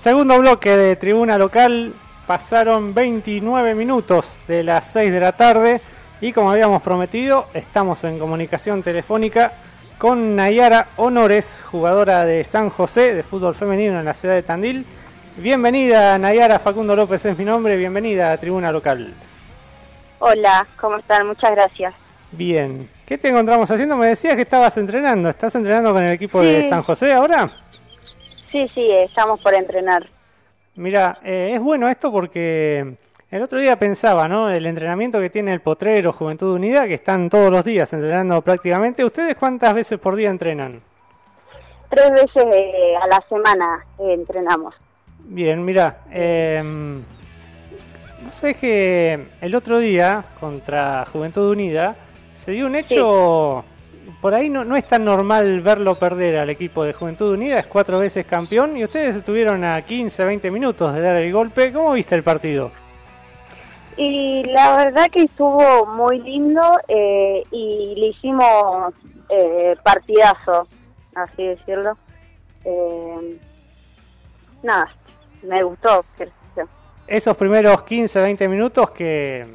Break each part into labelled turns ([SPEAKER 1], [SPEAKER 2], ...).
[SPEAKER 1] Segundo bloque de tribuna local. Pasaron 29 minutos de las 6 de la tarde y como habíamos prometido, estamos en comunicación telefónica con Nayara Honores, jugadora de San José de fútbol femenino en la ciudad de Tandil. Bienvenida Nayara, Facundo López es mi nombre, bienvenida a Tribuna Local.
[SPEAKER 2] Hola, ¿cómo están? Muchas gracias.
[SPEAKER 1] Bien, ¿qué te encontramos haciendo? Me decías que estabas entrenando, ¿estás entrenando con el equipo de San José ahora?
[SPEAKER 2] Sí, sí, estamos por entrenar.
[SPEAKER 1] Mira, eh, es bueno esto porque el otro día pensaba, ¿no? El entrenamiento que tiene el Potrero Juventud Unida, que están todos los días entrenando prácticamente. ¿Ustedes cuántas veces por día entrenan?
[SPEAKER 2] Tres veces eh, a la semana eh, entrenamos.
[SPEAKER 1] Bien, mira, eh, ¿no sabes que el otro día contra Juventud Unida se dio un hecho por ahí no, no es tan normal verlo perder al equipo de Juventud Unida, es cuatro veces campeón y ustedes estuvieron a 15, 20 minutos de dar el golpe. ¿Cómo viste el partido?
[SPEAKER 2] Y la verdad que estuvo muy lindo eh, y le hicimos eh, partidazo, así decirlo. Eh, nada, me gustó.
[SPEAKER 1] Esos primeros 15, 20 minutos que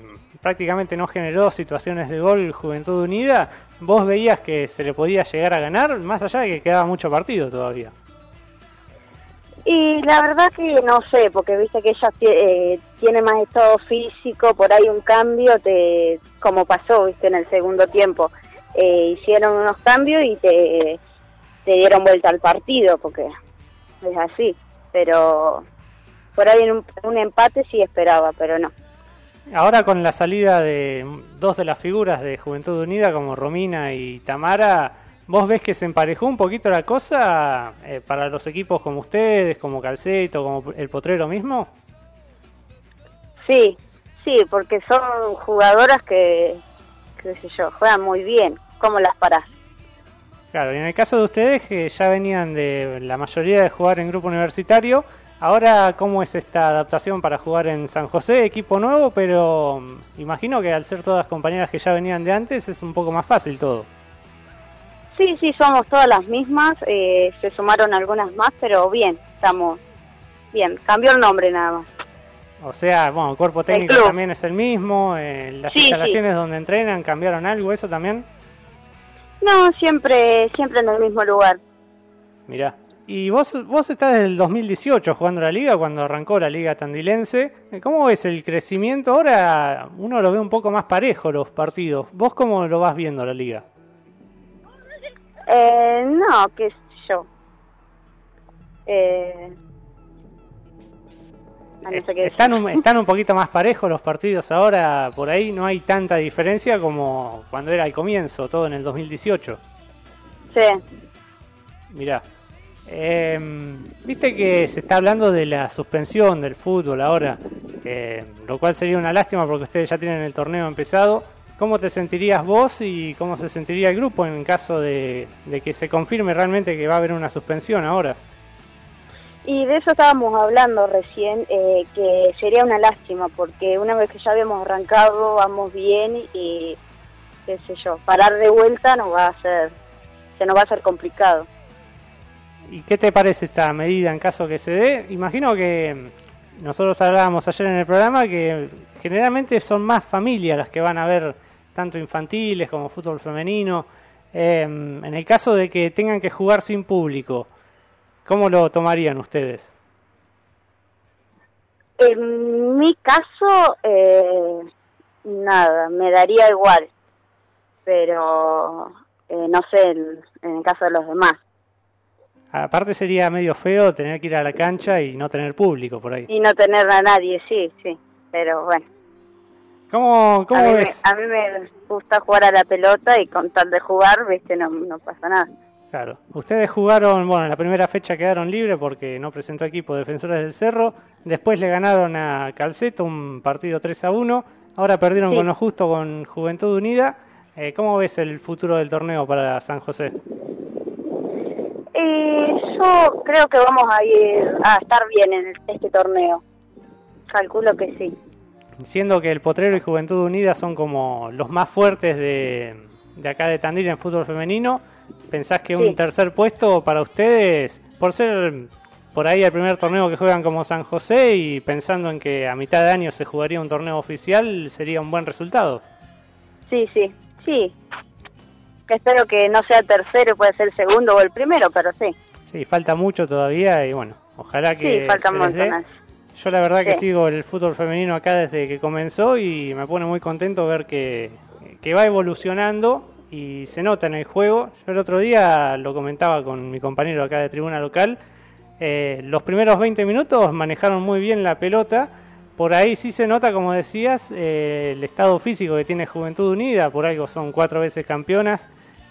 [SPEAKER 1] prácticamente no generó situaciones de gol Juventud Unida, ¿vos veías que se le podía llegar a ganar, más allá de que quedaba mucho partido todavía?
[SPEAKER 2] Y la verdad que no sé, porque viste que ella eh, tiene más estado físico, por ahí un cambio, te, como pasó viste en el segundo tiempo. Eh, hicieron unos cambios y te, te dieron vuelta al partido, porque es así. Pero por ahí en un empate sí esperaba, pero no.
[SPEAKER 1] Ahora con la salida de dos de las figuras de Juventud Unida como Romina y Tamara, ¿vos ves que se emparejó un poquito la cosa eh, para los equipos como ustedes, como Calceto, como el Potrero mismo?
[SPEAKER 2] Sí, sí, porque son jugadoras que, qué sé yo, juegan muy bien. ¿Cómo las parás?
[SPEAKER 1] Claro, y en el caso de ustedes que ya venían de la mayoría de jugar en grupo universitario, Ahora, ¿cómo es esta adaptación para jugar en San José? Equipo nuevo, pero mm, imagino que al ser todas compañeras que ya venían de antes es un poco más fácil todo.
[SPEAKER 2] Sí, sí, somos todas las mismas, eh, se sumaron algunas más, pero bien, estamos bien, cambió el nombre nada más.
[SPEAKER 1] O sea, bueno, el cuerpo técnico también es el mismo, eh, las instalaciones donde entrenan cambiaron algo, ¿eso también?
[SPEAKER 2] No, siempre, siempre en el mismo lugar.
[SPEAKER 1] Mirá, y vos, vos estás desde el 2018 jugando la liga, cuando arrancó la liga tandilense. ¿Cómo ves el crecimiento? Ahora uno lo ve un poco más parejo los partidos. ¿Vos cómo lo vas viendo la liga?
[SPEAKER 2] Eh, no, qué sé yo. Eh,
[SPEAKER 1] están, un, están un poquito más parejos los partidos ahora, por ahí no hay tanta diferencia como cuando era el comienzo, todo en el 2018.
[SPEAKER 2] Sí.
[SPEAKER 1] Mirá, eh, Viste que se está hablando de la suspensión del fútbol ahora, lo cual sería una lástima porque ustedes ya tienen el torneo empezado. ¿Cómo te sentirías vos y cómo se sentiría el grupo en caso de, que se confirme realmente que va a haber una suspensión ahora?
[SPEAKER 2] Y de eso estábamos hablando recién, eh, que sería una lástima, porque una vez que ya habíamos arrancado, vamos bien y, qué sé yo, parar de vuelta nos va a ser, se nos va a hacer complicado.
[SPEAKER 1] ¿Y qué te parece esta medida en caso que se dé? Imagino que nosotros hablábamos ayer en el programa que generalmente son más familias las que van a ver tanto infantiles como fútbol femenino. Em, en el caso de que tengan que jugar sin público, ¿cómo lo tomarían ustedes?
[SPEAKER 2] En mi caso, eh, nada, me daría igual, pero eh, no sé en el caso de los demás.
[SPEAKER 1] Aparte sería medio feo tener que ir a la cancha y no tener público por ahí.
[SPEAKER 2] Y no tener a nadie, sí, sí, pero bueno.
[SPEAKER 1] ¿Cómo, cómo
[SPEAKER 2] a
[SPEAKER 1] Mí
[SPEAKER 2] me, a mí me gusta jugar a la pelota y con tal de jugar, viste, no, no pasa nada.
[SPEAKER 1] Claro. Ustedes jugaron, bueno, en la primera fecha quedaron libres porque no presentó equipo Defensores del Cerro. Después le ganaron a Calceto un partido 3 a 1. Ahora perdieron con lo justo con Juventud Unida. Eh, ¿Cómo ves el futuro del torneo para San José?
[SPEAKER 2] Yo creo que vamos a ir a estar bien en este torneo. Calculo que sí.
[SPEAKER 1] Siendo que el Potrero y Juventud Unida son como los más fuertes de, de acá de Tandil en fútbol femenino, ¿pensás que un tercer puesto para ustedes, por ser por ahí el primer torneo que juegan como San José y pensando en que a mitad de año se jugaría un torneo oficial, sería un buen resultado.
[SPEAKER 2] Sí, sí, sí. Espero que no sea tercero, puede ser el segundo o el primero, pero sí.
[SPEAKER 1] Sí, falta mucho todavía y bueno, ojalá que...
[SPEAKER 2] Sí, falta más.
[SPEAKER 1] Yo la verdad que sigo el fútbol femenino acá desde que comenzó y me pone muy contento ver que, que va evolucionando y se nota en el juego. Yo el otro día lo comentaba con mi compañero acá de tribuna local. Eh, los primeros 20 minutos manejaron muy bien la pelota. Por ahí sí se nota, como decías, eh, el estado físico que tiene Juventud Unida. Por algo son cuatro veces campeonas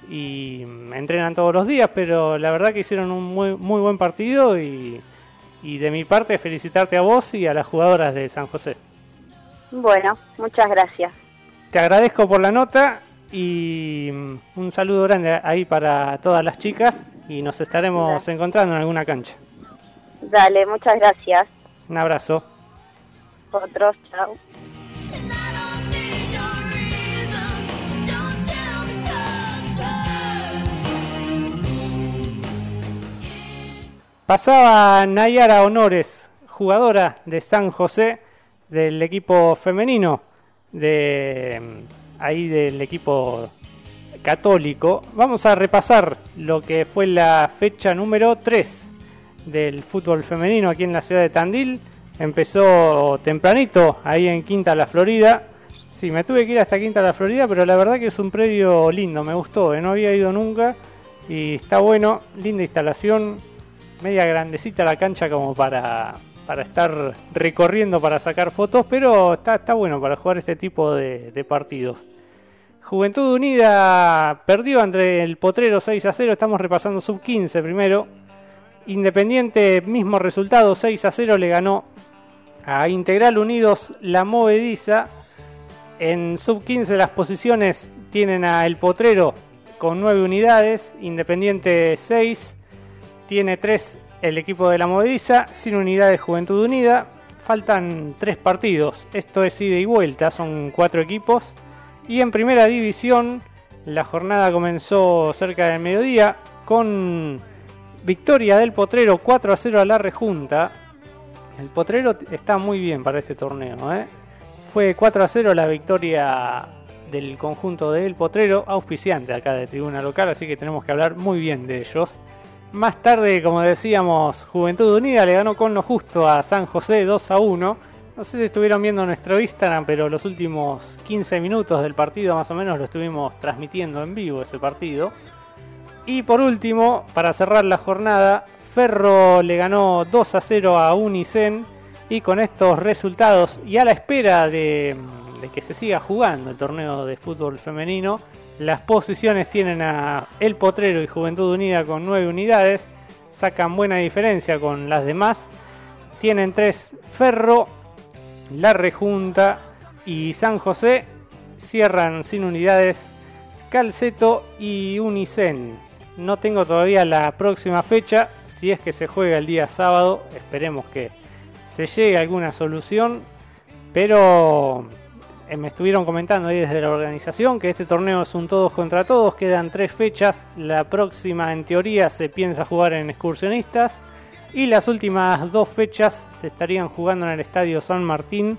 [SPEAKER 1] y entrenan todos los días. Pero la verdad que hicieron un muy, muy buen partido y, y de mi parte felicitarte a vos y a las jugadoras de San José.
[SPEAKER 2] Bueno, muchas gracias.
[SPEAKER 1] Te agradezco por la nota y mm, un saludo grande ahí para todas las chicas y nos estaremos encontrando en alguna cancha.
[SPEAKER 2] Dale, muchas gracias.
[SPEAKER 1] Un abrazo.
[SPEAKER 2] Otros, chao.
[SPEAKER 1] Pasaba Nayara Honores, jugadora de San José del equipo femenino de ahí del equipo católico, vamos a repasar lo que fue la fecha número 3 del fútbol femenino aquí en la ciudad de Tandil. Empezó tempranito ahí en Quinta La Florida. Sí, me tuve que ir hasta Quinta La Florida, pero la verdad que es un predio lindo, me gustó, ¿eh? no había ido nunca y está bueno, linda instalación, media grandecita la cancha como para para estar recorriendo para sacar fotos, pero está, está bueno para jugar este tipo de, partidos. Juventud Unida perdió entre el Potrero 6 a 0, estamos repasando sub 15 primero. Independiente, mismo resultado, 6 a 0 le ganó a Integral Unidos la Movediza. En sub 15 las posiciones tienen a El Potrero con 9 unidades, Independiente 6, tiene 3 el equipo de la Movediza, sin unidad de Juventud Unida. Faltan tres partidos, esto es ida y vuelta, son cuatro equipos. Y en primera división, la jornada comenzó cerca del mediodía con victoria del Potrero 4 a 0 a la Rejunta. El Potrero está muy bien para este torneo. ¿eh? Fue 4 a 0 la victoria del conjunto del Potrero, auspiciante acá de tribuna local, así que tenemos que hablar muy bien de ellos. Más tarde, como decíamos, Juventud Unida le ganó con lo justo a San José 2 a 1. No sé si estuvieron viendo nuestro Instagram, pero los últimos 15 minutos del partido más o menos lo estuvimos transmitiendo en vivo ese partido. Y por último, para cerrar la jornada, Ferro le ganó 2 a 0 a Unicen y con estos resultados y a la espera de, de que se siga jugando el torneo de fútbol femenino, las posiciones tienen a El Potrero y Juventud Unida con 9 unidades. Sacan buena diferencia con las demás. Tienen 3 Ferro, La Rejunta y San José. Cierran sin unidades Calceto y Unicen. No tengo todavía la próxima fecha. Si es que se juega el día sábado, esperemos que se llegue a alguna solución. Pero me estuvieron comentando ahí desde la organización que este torneo es un todos contra todos, quedan tres fechas, la próxima en teoría se piensa jugar en excursionistas y las últimas dos fechas se estarían jugando en el Estadio San Martín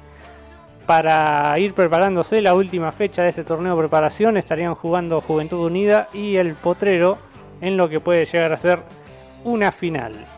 [SPEAKER 1] para ir preparándose la última fecha de este torneo de preparación estarían jugando Juventud Unida y el Potrero en lo que puede llegar a ser una final.